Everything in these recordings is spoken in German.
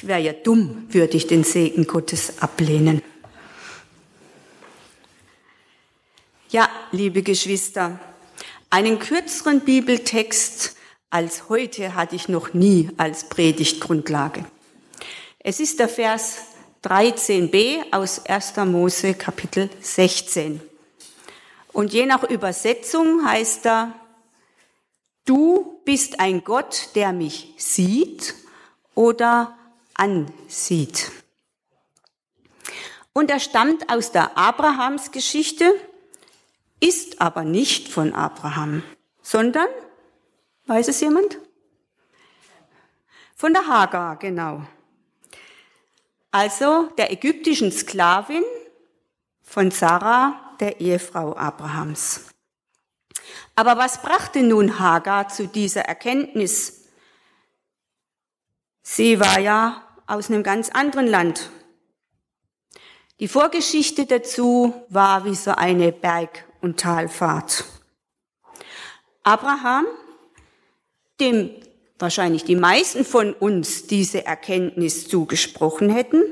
Ich wäre ja dumm, würde ich den Segen Gottes ablehnen. Ja, liebe Geschwister, einen kürzeren Bibeltext als heute hatte ich noch nie als Predigtgrundlage. Es ist der Vers 13b aus 1. Mose Kapitel 16. Und je nach Übersetzung heißt er, du bist ein Gott, der mich sieht oder ansieht. Und er stammt aus der Abrahamsgeschichte, ist aber nicht von Abraham, sondern Weiß es jemand? Von der Hagar, genau. Also der ägyptischen Sklavin von Sarah, der Ehefrau Abrahams. Aber was brachte nun Hagar zu dieser Erkenntnis? Sie war ja aus einem ganz anderen Land. Die Vorgeschichte dazu war wie so eine Berg- und Talfahrt. Abraham dem wahrscheinlich die meisten von uns diese Erkenntnis zugesprochen hätten,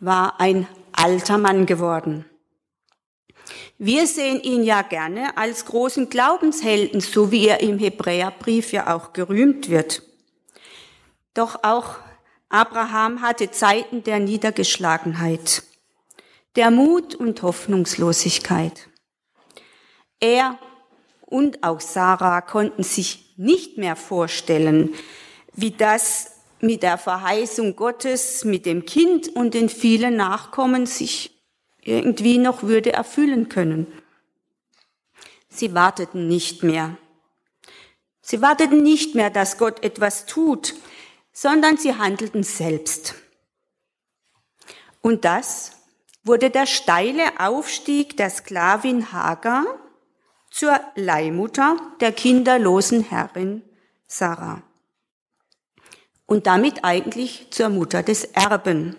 war ein alter Mann geworden. Wir sehen ihn ja gerne als großen Glaubenshelden, so wie er im Hebräerbrief ja auch gerühmt wird. Doch auch Abraham hatte Zeiten der Niedergeschlagenheit, der Mut und Hoffnungslosigkeit. Er und auch Sarah konnten sich nicht mehr vorstellen, wie das mit der Verheißung Gottes, mit dem Kind und den vielen Nachkommen sich irgendwie noch würde erfüllen können. Sie warteten nicht mehr. Sie warteten nicht mehr, dass Gott etwas tut, sondern sie handelten selbst. Und das wurde der steile Aufstieg der Sklavin Hagar zur Leihmutter der kinderlosen Herrin Sarah und damit eigentlich zur Mutter des Erben.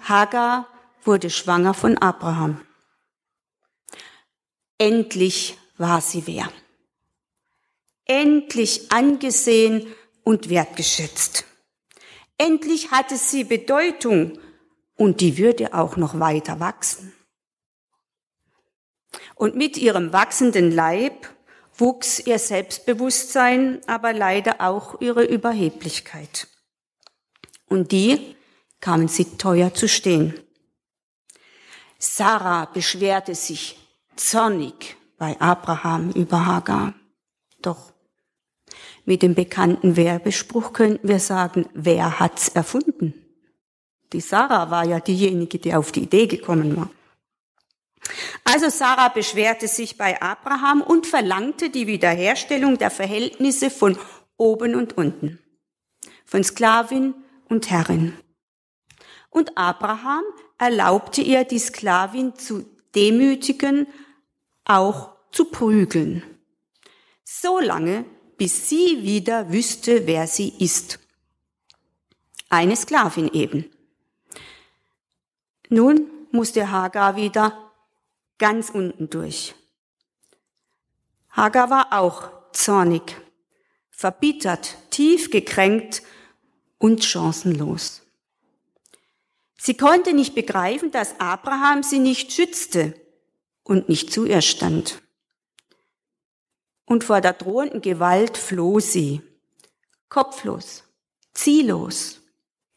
Hagar wurde schwanger von Abraham. Endlich war sie wer. Endlich angesehen und wertgeschätzt. Endlich hatte sie Bedeutung und die würde auch noch weiter wachsen. Und mit ihrem wachsenden Leib wuchs ihr Selbstbewusstsein, aber leider auch ihre Überheblichkeit. Und die kamen sie teuer zu stehen. Sarah beschwerte sich zornig bei Abraham über Hagar. Doch mit dem bekannten Werbespruch könnten wir sagen, wer hat's erfunden? Die Sarah war ja diejenige, die auf die Idee gekommen war. Also Sarah beschwerte sich bei Abraham und verlangte die Wiederherstellung der Verhältnisse von oben und unten, von Sklavin und Herrin. Und Abraham erlaubte ihr, die Sklavin zu demütigen, auch zu prügeln, so lange, bis sie wieder wüsste, wer sie ist. Eine Sklavin eben. Nun musste Hagar wieder ganz unten durch. Hagar war auch zornig, verbittert, tief gekränkt und chancenlos. Sie konnte nicht begreifen, dass Abraham sie nicht schützte und nicht zu ihr stand. Und vor der drohenden Gewalt floh sie, kopflos, ziellos,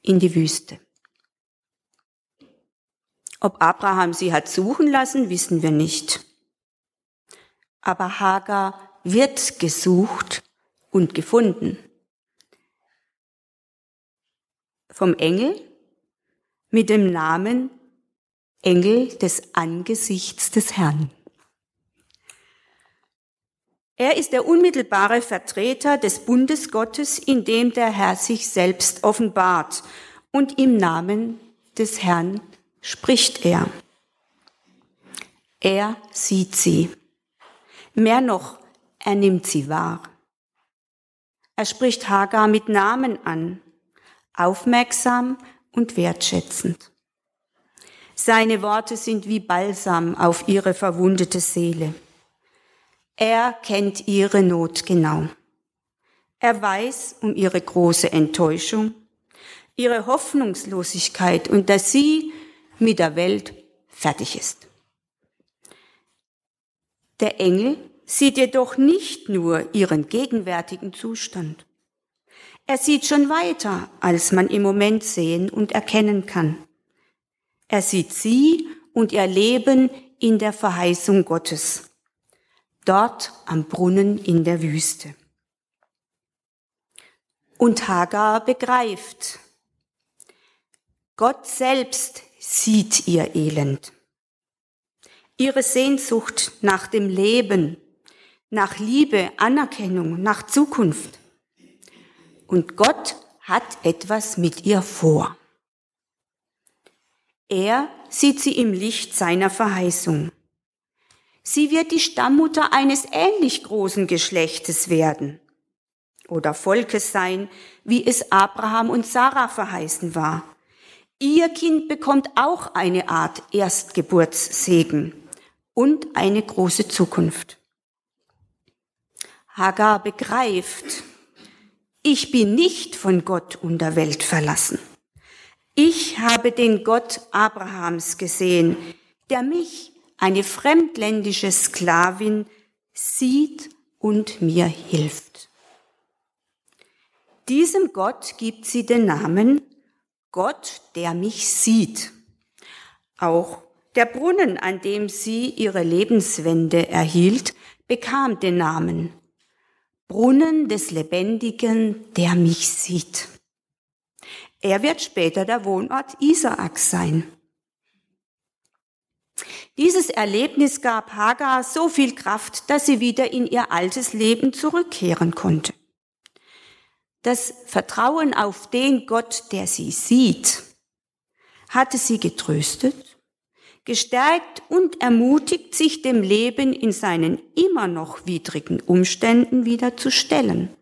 in die Wüste. Ob Abraham sie hat suchen lassen, wissen wir nicht. Aber Hagar wird gesucht und gefunden. Vom Engel mit dem Namen Engel des Angesichts des Herrn. Er ist der unmittelbare Vertreter des Bundes Gottes, in dem der Herr sich selbst offenbart und im Namen des Herrn spricht er. Er sieht sie. Mehr noch, er nimmt sie wahr. Er spricht Hagar mit Namen an, aufmerksam und wertschätzend. Seine Worte sind wie Balsam auf ihre verwundete Seele. Er kennt ihre Not genau. Er weiß um ihre große Enttäuschung, ihre Hoffnungslosigkeit und dass sie mit der Welt fertig ist. Der Engel sieht jedoch nicht nur ihren gegenwärtigen Zustand. Er sieht schon weiter, als man im Moment sehen und erkennen kann. Er sieht sie und ihr Leben in der Verheißung Gottes, dort am Brunnen in der Wüste. Und Hagar begreift, Gott selbst sieht ihr Elend, ihre Sehnsucht nach dem Leben, nach Liebe, Anerkennung, nach Zukunft. Und Gott hat etwas mit ihr vor. Er sieht sie im Licht seiner Verheißung. Sie wird die Stammmutter eines ähnlich großen Geschlechtes werden oder Volkes sein, wie es Abraham und Sarah verheißen war. Ihr Kind bekommt auch eine Art Erstgeburtssegen und eine große Zukunft. Hagar begreift, ich bin nicht von Gott und der Welt verlassen. Ich habe den Gott Abrahams gesehen, der mich, eine fremdländische Sklavin, sieht und mir hilft. Diesem Gott gibt sie den Namen Gott, der mich sieht. Auch der Brunnen, an dem sie ihre Lebenswende erhielt, bekam den Namen Brunnen des Lebendigen, der mich sieht. Er wird später der Wohnort Isaaks sein. Dieses Erlebnis gab Hagar so viel Kraft, dass sie wieder in ihr altes Leben zurückkehren konnte. Das Vertrauen auf den Gott, der sie sieht, hatte sie getröstet, gestärkt und ermutigt, sich dem Leben in seinen immer noch widrigen Umständen wieder zu stellen,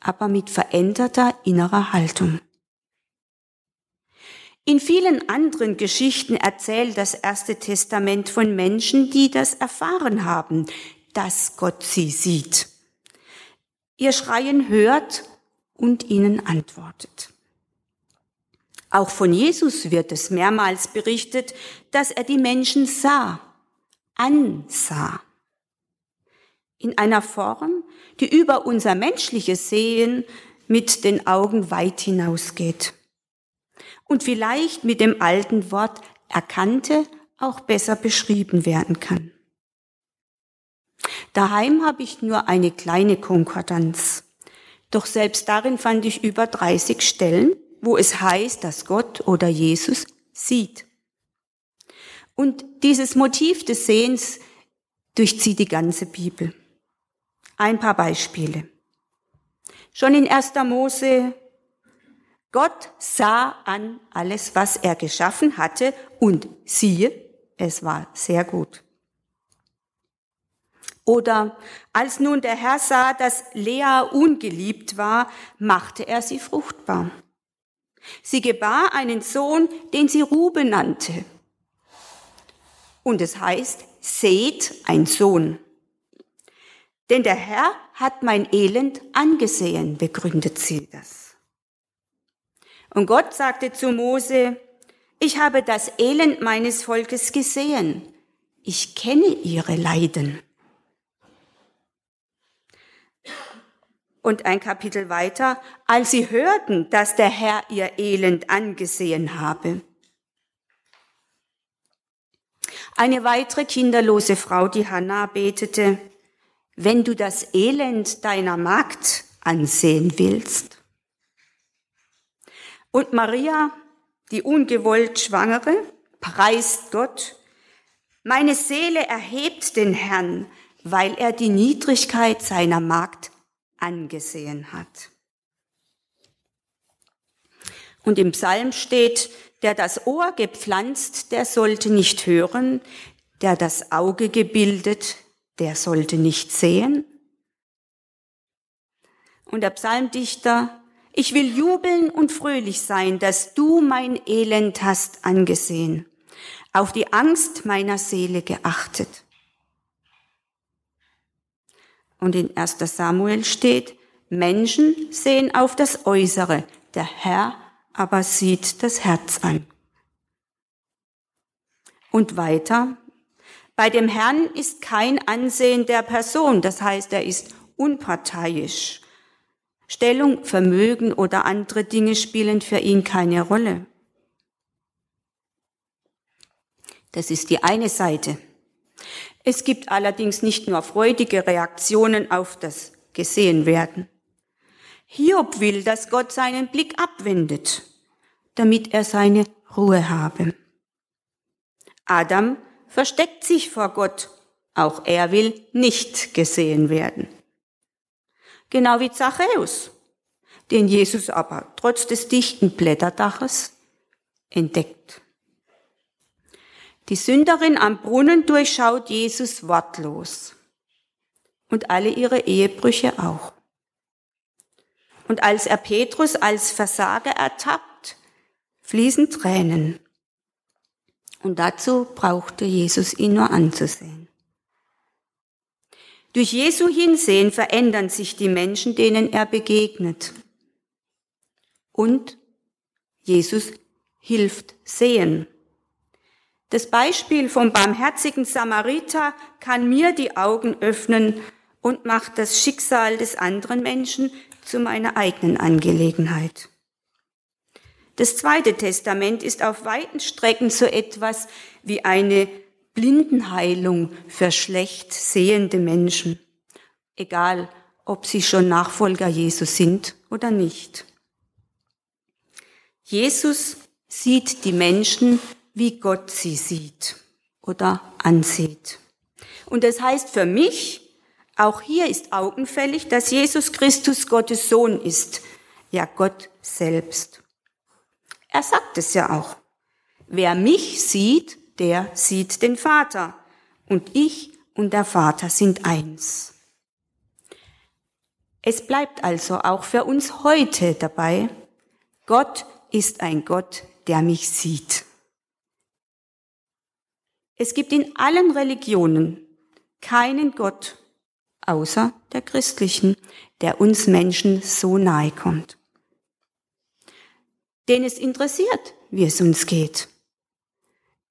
aber mit veränderter innerer Haltung. In vielen anderen Geschichten erzählt das Erste Testament von Menschen, die das erfahren haben, dass Gott sie sieht. Ihr Schreien hört und ihnen antwortet. Auch von Jesus wird es mehrmals berichtet, dass er die Menschen sah, ansah. In einer Form, die über unser menschliches Sehen mit den Augen weit hinausgeht und vielleicht mit dem alten Wort erkannte auch besser beschrieben werden kann. Daheim habe ich nur eine kleine Konkordanz. Doch selbst darin fand ich über 30 Stellen, wo es heißt, dass Gott oder Jesus sieht. Und dieses Motiv des Sehens durchzieht die ganze Bibel. Ein paar Beispiele. Schon in 1. Mose Gott sah an alles, was er geschaffen hatte und siehe, es war sehr gut. Oder als nun der Herr sah, dass Lea ungeliebt war, machte er sie fruchtbar. Sie gebar einen Sohn, den sie Rube nannte. Und es heißt, seht ein Sohn. Denn der Herr hat mein Elend angesehen, begründet sie das. Und Gott sagte zu Mose, ich habe das Elend meines Volkes gesehen. Ich kenne ihre Leiden. Und ein Kapitel weiter, als sie hörten, dass der Herr ihr Elend angesehen habe. Eine weitere kinderlose Frau, die Hannah, betete, wenn du das Elend deiner Magd ansehen willst, und Maria, die ungewollt Schwangere, preist Gott. Meine Seele erhebt den Herrn, weil er die Niedrigkeit seiner Magd angesehen hat. Und im Psalm steht, der das Ohr gepflanzt, der sollte nicht hören, der das Auge gebildet, der sollte nicht sehen. Und der Psalmdichter ich will jubeln und fröhlich sein, dass du mein Elend hast angesehen, auf die Angst meiner Seele geachtet. Und in 1 Samuel steht, Menschen sehen auf das Äußere, der Herr aber sieht das Herz an. Und weiter, bei dem Herrn ist kein Ansehen der Person, das heißt, er ist unparteiisch. Stellung, Vermögen oder andere Dinge spielen für ihn keine Rolle. Das ist die eine Seite. Es gibt allerdings nicht nur freudige Reaktionen auf das Gesehenwerden. Hiob will, dass Gott seinen Blick abwendet, damit er seine Ruhe habe. Adam versteckt sich vor Gott, auch er will nicht gesehen werden. Genau wie Zachäus, den Jesus aber trotz des dichten Blätterdaches entdeckt. Die Sünderin am Brunnen durchschaut Jesus wortlos und alle ihre Ehebrüche auch. Und als er Petrus als Versager ertappt, fließen Tränen. Und dazu brauchte Jesus ihn nur anzusehen. Durch Jesu Hinsehen verändern sich die Menschen, denen er begegnet. Und Jesus hilft sehen. Das Beispiel vom barmherzigen Samariter kann mir die Augen öffnen und macht das Schicksal des anderen Menschen zu meiner eigenen Angelegenheit. Das Zweite Testament ist auf weiten Strecken so etwas wie eine Blindenheilung für schlecht sehende Menschen, egal ob sie schon Nachfolger Jesus sind oder nicht. Jesus sieht die Menschen wie Gott sie sieht oder ansieht. Und das heißt für mich, auch hier ist augenfällig, dass Jesus Christus Gottes Sohn ist, ja Gott selbst. Er sagt es ja auch. Wer mich sieht, der sieht den Vater. Und ich und der Vater sind eins. Es bleibt also auch für uns heute dabei, Gott ist ein Gott, der mich sieht. Es gibt in allen Religionen keinen Gott außer der christlichen, der uns Menschen so nahe kommt. Den es interessiert, wie es uns geht,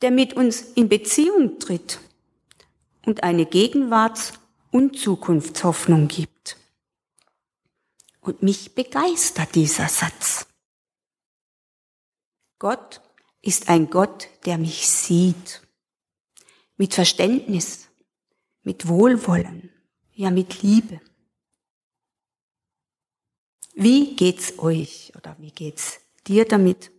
der mit uns in Beziehung tritt und eine Gegenwarts- und Zukunftshoffnung gibt. Und mich begeistert dieser Satz. Gott ist ein Gott, der mich sieht mit Verständnis, mit Wohlwollen, ja mit Liebe. Wie geht's euch oder wie geht's dir damit?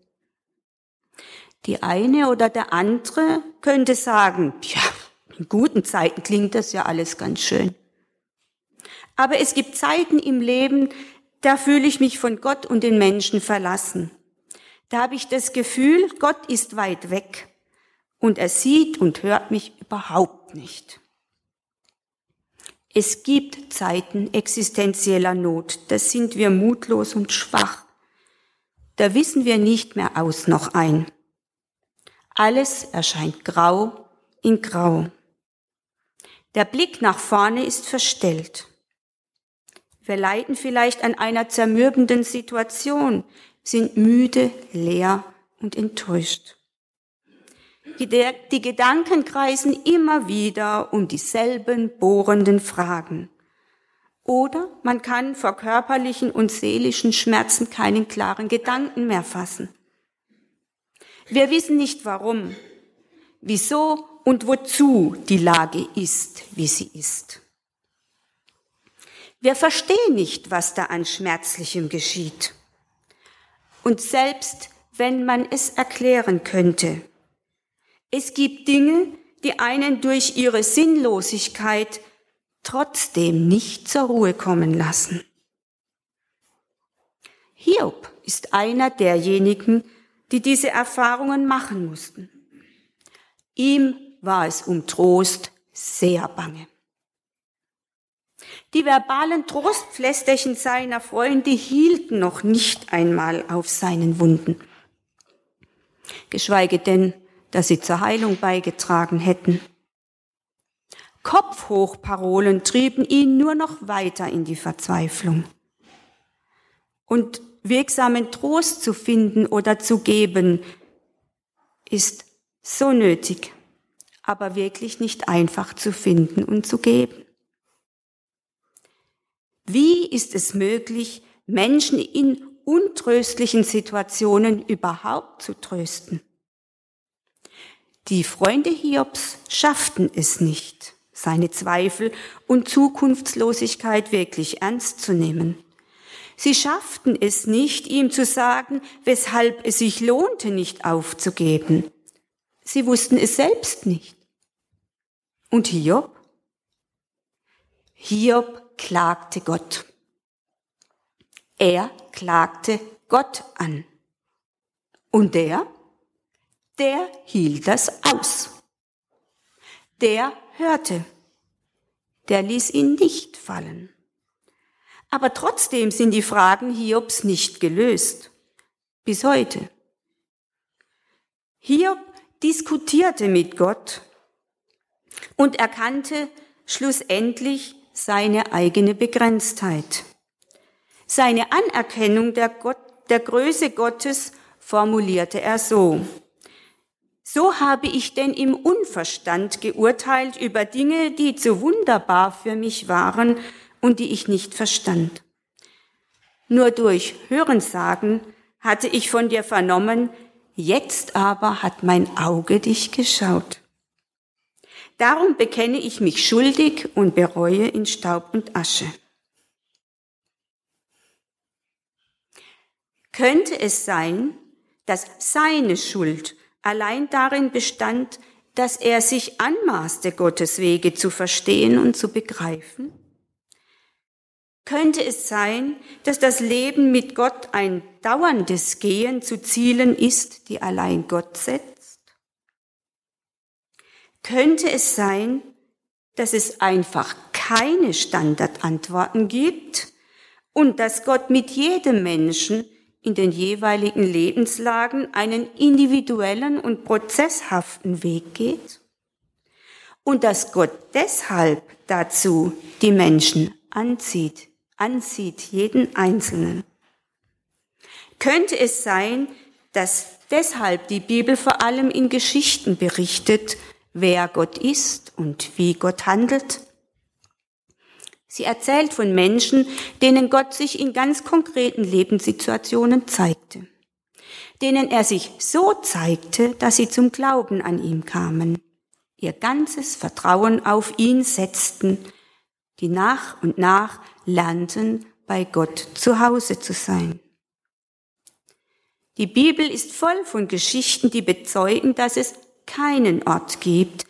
Die eine oder der andere könnte sagen, ja, in guten Zeiten klingt das ja alles ganz schön. Aber es gibt Zeiten im Leben, da fühle ich mich von Gott und den Menschen verlassen. Da habe ich das Gefühl, Gott ist weit weg und er sieht und hört mich überhaupt nicht. Es gibt Zeiten existenzieller Not, da sind wir mutlos und schwach. Da wissen wir nicht mehr aus noch ein. Alles erscheint grau in grau. Der Blick nach vorne ist verstellt. Wir leiden vielleicht an einer zermürbenden Situation, sind müde, leer und enttäuscht. Die Gedanken kreisen immer wieder um dieselben bohrenden Fragen. Oder man kann vor körperlichen und seelischen Schmerzen keinen klaren Gedanken mehr fassen. Wir wissen nicht warum, wieso und wozu die Lage ist, wie sie ist. Wir verstehen nicht, was da an Schmerzlichem geschieht. Und selbst wenn man es erklären könnte, es gibt Dinge, die einen durch ihre Sinnlosigkeit trotzdem nicht zur Ruhe kommen lassen. Hiob ist einer derjenigen, die diese Erfahrungen machen mussten. Ihm war es um Trost sehr bange. Die verbalen Trostpflästerchen seiner Freunde hielten noch nicht einmal auf seinen Wunden. Geschweige denn dass sie zur Heilung beigetragen hätten. Kopfhochparolen trieben ihn nur noch weiter in die Verzweiflung. und wirksamen Trost zu finden oder zu geben, ist so nötig, aber wirklich nicht einfach zu finden und zu geben. Wie ist es möglich, Menschen in untröstlichen Situationen überhaupt zu trösten? Die Freunde Hiobs schafften es nicht, seine Zweifel und Zukunftslosigkeit wirklich ernst zu nehmen. Sie schafften es nicht, ihm zu sagen, weshalb es sich lohnte, nicht aufzugeben. Sie wussten es selbst nicht. Und Hiob? Hiob klagte Gott. Er klagte Gott an. Und der? Der hielt das aus. Der hörte. Der ließ ihn nicht fallen. Aber trotzdem sind die Fragen Hiobs nicht gelöst. Bis heute. Hiob diskutierte mit Gott und erkannte schlussendlich seine eigene Begrenztheit. Seine Anerkennung der, Gott, der Größe Gottes formulierte er so. So habe ich denn im Unverstand geurteilt über Dinge, die zu wunderbar für mich waren und die ich nicht verstand. Nur durch Hörensagen hatte ich von dir vernommen, jetzt aber hat mein Auge dich geschaut. Darum bekenne ich mich schuldig und bereue in Staub und Asche. Könnte es sein, dass seine Schuld allein darin bestand, dass er sich anmaßte, Gottes Wege zu verstehen und zu begreifen? Könnte es sein, dass das Leben mit Gott ein dauerndes Gehen zu Zielen ist, die allein Gott setzt? Könnte es sein, dass es einfach keine Standardantworten gibt und dass Gott mit jedem Menschen in den jeweiligen Lebenslagen einen individuellen und prozesshaften Weg geht? Und dass Gott deshalb dazu die Menschen anzieht, anzieht, jeden Einzelnen. Könnte es sein, dass deshalb die Bibel vor allem in Geschichten berichtet, wer Gott ist und wie Gott handelt? Sie erzählt von Menschen, denen Gott sich in ganz konkreten Lebenssituationen zeigte, denen er sich so zeigte, dass sie zum Glauben an ihm kamen, ihr ganzes Vertrauen auf ihn setzten, die nach und nach lernten, bei Gott zu Hause zu sein. Die Bibel ist voll von Geschichten, die bezeugen, dass es keinen Ort gibt,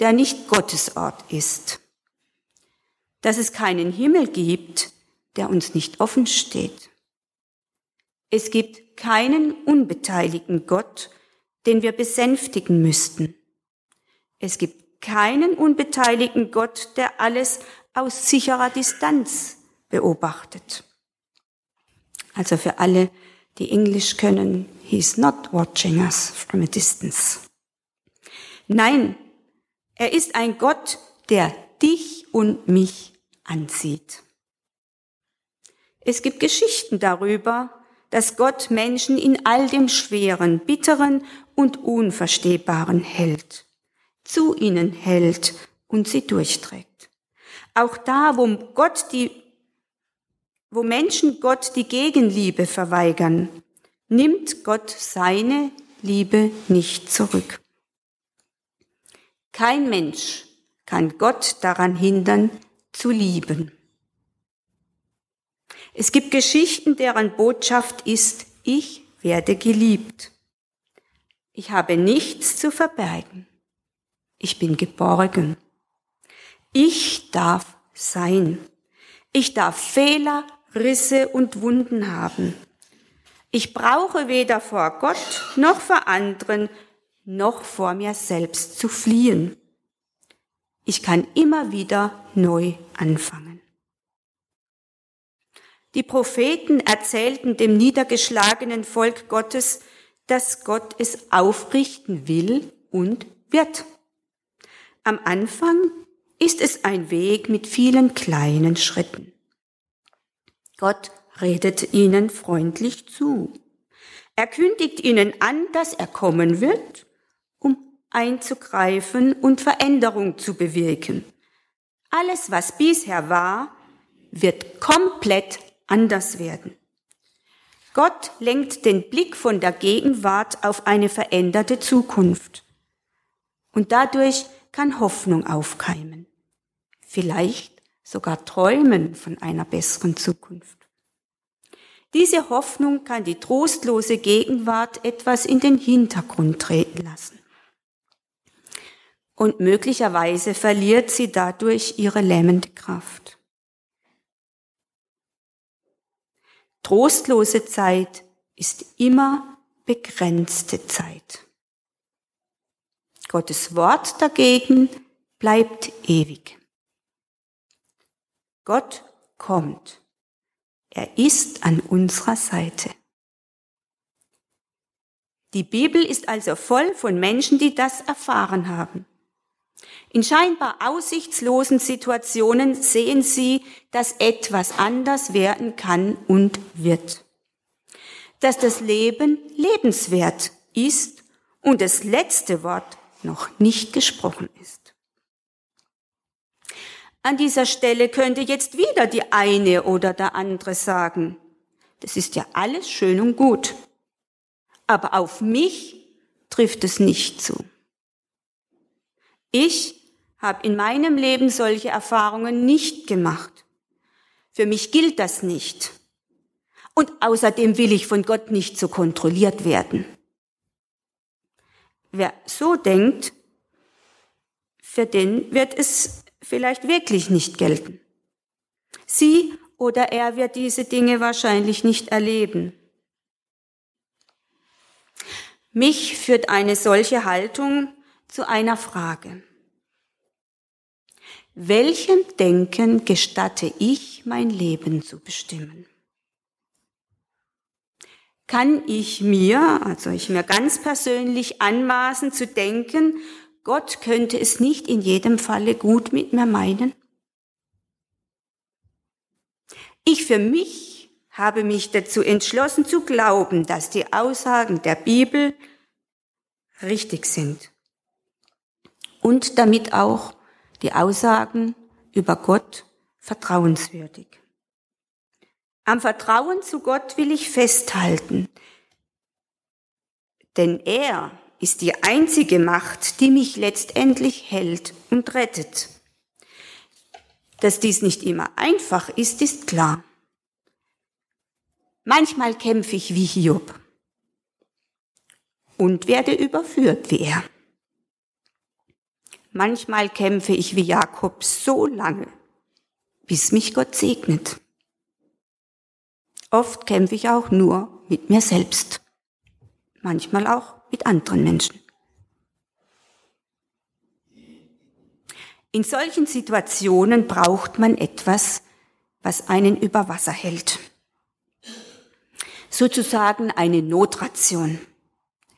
der nicht Gottes Ort ist. Dass es keinen Himmel gibt, der uns nicht offen steht. Es gibt keinen unbeteiligten Gott, den wir besänftigen müssten. Es gibt keinen unbeteiligten Gott, der alles aus sicherer Distanz beobachtet. Also für alle, die Englisch können, he's not watching us from a distance. Nein, er ist ein Gott, der dich und mich ansieht. Es gibt Geschichten darüber, dass Gott Menschen in all dem Schweren, Bitteren und Unverstehbaren hält, zu ihnen hält und sie durchträgt. Auch da, wo Gott die, wo Menschen Gott die Gegenliebe verweigern, nimmt Gott seine Liebe nicht zurück. Kein Mensch kann Gott daran hindern, zu lieben. Es gibt Geschichten, deren Botschaft ist, ich werde geliebt. Ich habe nichts zu verbergen. Ich bin geborgen. Ich darf sein. Ich darf Fehler, Risse und Wunden haben. Ich brauche weder vor Gott noch vor anderen noch vor mir selbst zu fliehen. Ich kann immer wieder neu anfangen. Die Propheten erzählten dem niedergeschlagenen Volk Gottes, dass Gott es aufrichten will und wird. Am Anfang ist es ein Weg mit vielen kleinen Schritten. Gott redet ihnen freundlich zu. Er kündigt ihnen an, dass er kommen wird, um einzugreifen und Veränderung zu bewirken. Alles, was bisher war, wird komplett anders werden. Gott lenkt den Blick von der Gegenwart auf eine veränderte Zukunft. Und dadurch kann Hoffnung aufkeimen. Vielleicht sogar träumen von einer besseren Zukunft. Diese Hoffnung kann die trostlose Gegenwart etwas in den Hintergrund treten lassen. Und möglicherweise verliert sie dadurch ihre lähmende Kraft. Trostlose Zeit ist immer begrenzte Zeit. Gottes Wort dagegen bleibt ewig. Gott kommt. Er ist an unserer Seite. Die Bibel ist also voll von Menschen, die das erfahren haben. In scheinbar aussichtslosen Situationen sehen sie, dass etwas anders werden kann und wird. Dass das Leben lebenswert ist und das letzte Wort noch nicht gesprochen ist. An dieser Stelle könnte jetzt wieder die eine oder der andere sagen, das ist ja alles schön und gut, aber auf mich trifft es nicht zu. Ich habe in meinem Leben solche Erfahrungen nicht gemacht. Für mich gilt das nicht. Und außerdem will ich von Gott nicht so kontrolliert werden. Wer so denkt, für den wird es vielleicht wirklich nicht gelten. Sie oder er wird diese Dinge wahrscheinlich nicht erleben. Mich führt eine solche Haltung zu einer Frage. Welchem Denken gestatte ich, mein Leben zu bestimmen? Kann ich mir, also ich mir ganz persönlich anmaßen zu denken, Gott könnte es nicht in jedem Falle gut mit mir meinen? Ich für mich habe mich dazu entschlossen zu glauben, dass die Aussagen der Bibel richtig sind und damit auch die Aussagen über Gott vertrauenswürdig. Am Vertrauen zu Gott will ich festhalten, denn er ist die einzige Macht, die mich letztendlich hält und rettet. Dass dies nicht immer einfach ist, ist klar. Manchmal kämpfe ich wie Hiob und werde überführt wie er. Manchmal kämpfe ich wie Jakob so lange, bis mich Gott segnet. Oft kämpfe ich auch nur mit mir selbst, manchmal auch mit anderen Menschen. In solchen Situationen braucht man etwas, was einen über Wasser hält. Sozusagen eine Notration,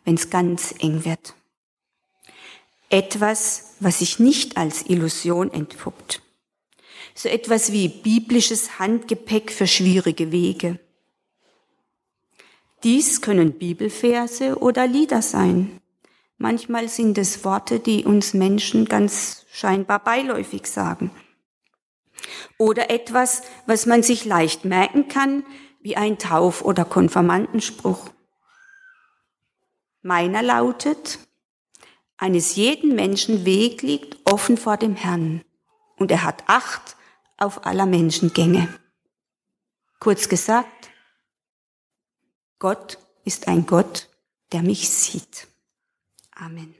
wenn es ganz eng wird. Etwas, was sich nicht als Illusion entpuppt. So etwas wie biblisches Handgepäck für schwierige Wege. Dies können Bibelverse oder Lieder sein. Manchmal sind es Worte, die uns Menschen ganz scheinbar beiläufig sagen. Oder etwas, was man sich leicht merken kann, wie ein Tauf- oder Konfirmandenspruch. Meiner lautet, eines jeden Menschen Weg liegt offen vor dem Herrn und er hat Acht auf aller Menschengänge. Kurz gesagt, Gott ist ein Gott, der mich sieht. Amen.